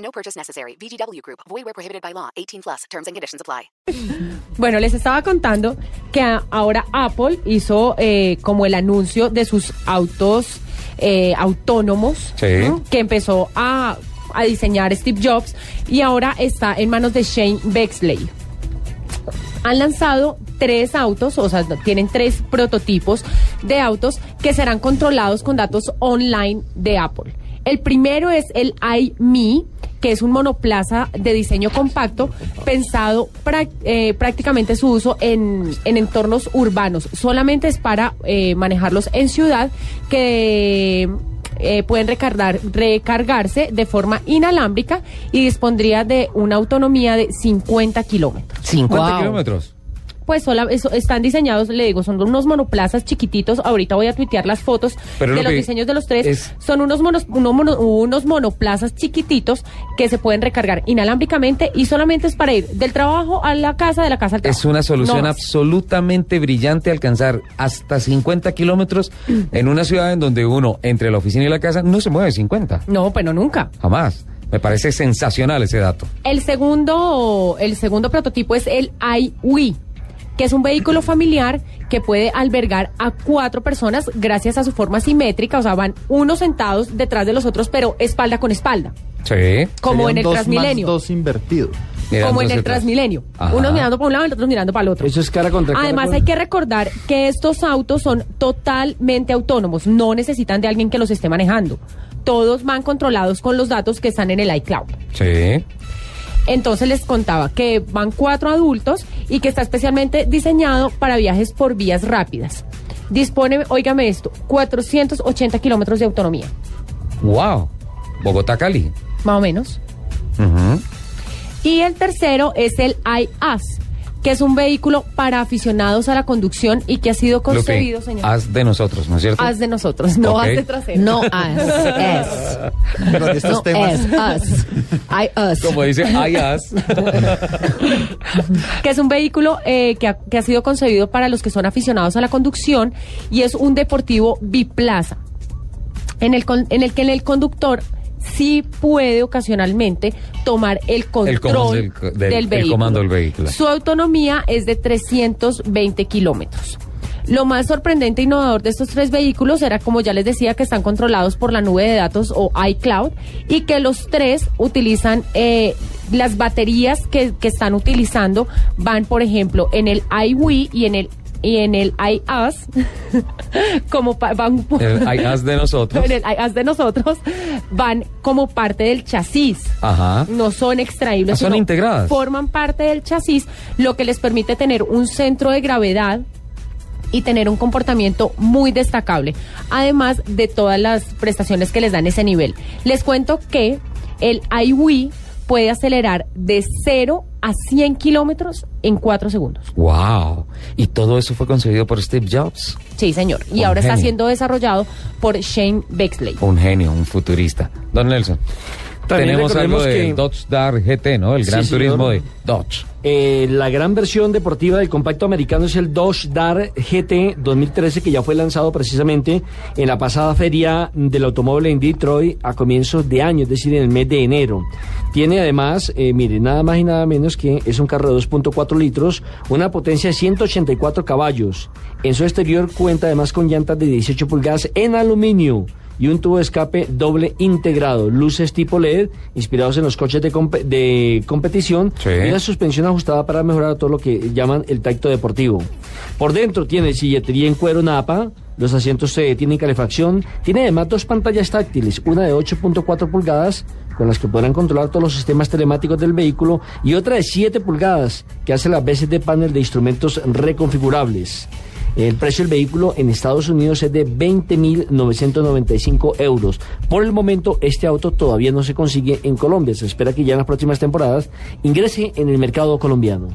No purchase necessary. VGW Group. Void where prohibited by law. 18 plus. Terms and conditions apply. Bueno, les estaba contando que ahora Apple hizo eh, como el anuncio de sus autos eh, autónomos Sí. ¿no? que empezó a, a diseñar Steve Jobs y ahora está en manos de Shane Bexley. Han lanzado tres autos, o sea, tienen tres prototipos de autos que serán controlados con datos online de Apple. El primero es el iMe, que es un monoplaza de diseño compacto pensado eh, prácticamente su uso en, en entornos urbanos. Solamente es para eh, manejarlos en ciudad que eh, pueden recargar, recargarse de forma inalámbrica y dispondría de una autonomía de 50 kilómetros. 50 kilómetros. Pues sola- eso- están diseñados, le digo, son unos monoplazas chiquititos. Ahorita voy a tuitear las fotos Pero de lo los diseños de los tres. es- Son unos, monos, uno mono- unos monoplazas chiquititos que se pueden recargar inalámbricamente y solamente es para ir del trabajo a la casa, de la casa al trabajo. Es una solución No absolutamente brillante alcanzar hasta 50 kilómetros en una ciudad en donde uno, entre la oficina y la casa, no se mueve 50. No, pero nunca. Jamás. Me parece sensacional ese dato. El segundo, el segundo prototipo es el iWi, que es un vehículo familiar que puede albergar a cuatro personas gracias a su forma simétrica, o sea, van unos sentados detrás de los otros, pero espalda con espalda, Sí. como Serían en el dos más Transmilenio. dos invertidos. Como en el. Transmilenio. Ajá. Unos mirando para un lado y otros mirando para el otro. Eso es cara contra cara Además, con- hay que recordar que estos autos son totalmente autónomos, no necesitan de alguien que los esté manejando. Todos van controlados con los datos que están en el iCloud. Sí. Entonces les contaba que van cuatro adultos y que está especialmente diseñado para viajes por vías rápidas. Dispone, óigame esto, 480 kilómetros de autonomía, Wow. Bogotá, Cali. más o menos. Y el tercero es el iAS, que es un vehículo para aficionados a la conducción y que ha sido concebido, señor. haz de nosotros, ¿no es cierto? As de nosotros, no Ok. as de trasero. No us, es. Con estos No temas. es us. I us. Como dice, ay, haz. que es un vehículo eh, que, ha, que ha sido concebido para los que son aficionados a la conducción y es un deportivo biplaza, en el, con- en el que el conductor sí puede ocasionalmente tomar el control del del- el vehículo. comando del vehículo. Su autonomía es de 320 kilómetros. Lo más sorprendente e innovador de estos tres vehículos era, como ya les decía, que están controlados por la nube de datos o iCloud y que los tres utilizan eh, las baterías que, que están utilizando van, por ejemplo, en el iWi y en el y en el iAS como van El haz de nosotros. en el iAS de nosotros van como parte del chasis Ajá. no son extraíbles, Ah, son integradas. forman parte del chasis, lo que les permite tener un centro de gravedad y tener un comportamiento muy destacable, además de todas las prestaciones que les dan ese nivel. Les cuento que el iWi puede acelerar de 0 a 100 kilómetros en 4 segundos. Wow. Y todo eso fue concebido por Steve Jobs. Sí, señor. Y Un ahora está siendo desarrollado por Shane Bexley. Un genio, un futurista. Don Nelson. También tenemos algo de que- Dodge Dart GT, ¿no? El gran turismo de Dodge. Eh, la gran versión deportiva del compacto americano es el Dodge Dart GT 2013 que ya fue lanzado precisamente en la pasada feria del automóvil en Detroit a comienzos de año, es decir, en el mes de enero. Tiene además, eh, mire, nada más y nada menos que es un carro de 2.4 litros, una potencia de 184 caballos. En su exterior cuenta además con llantas de 18 pulgadas en aluminio y un tubo de escape doble integrado, luces tipo LED inspirados en los coches de, compe- de competición Sí. y una suspensión ajustada para mejorar todo lo que llaman el tacto deportivo. Por dentro tiene silletería en cuero napa, los asientos eh, tienen calefacción, tiene además dos pantallas táctiles, una de 8.4 pulgadas con las que podrán controlar todos los sistemas telemáticos del vehículo y otra de 7 pulgadas que hace las veces de panel de instrumentos reconfigurables. El precio del vehículo en Estados Unidos es de 20.995 euros. Por el momento, este auto todavía no se consigue en Colombia. Se espera que ya en las próximas temporadas ingrese en el mercado colombiano.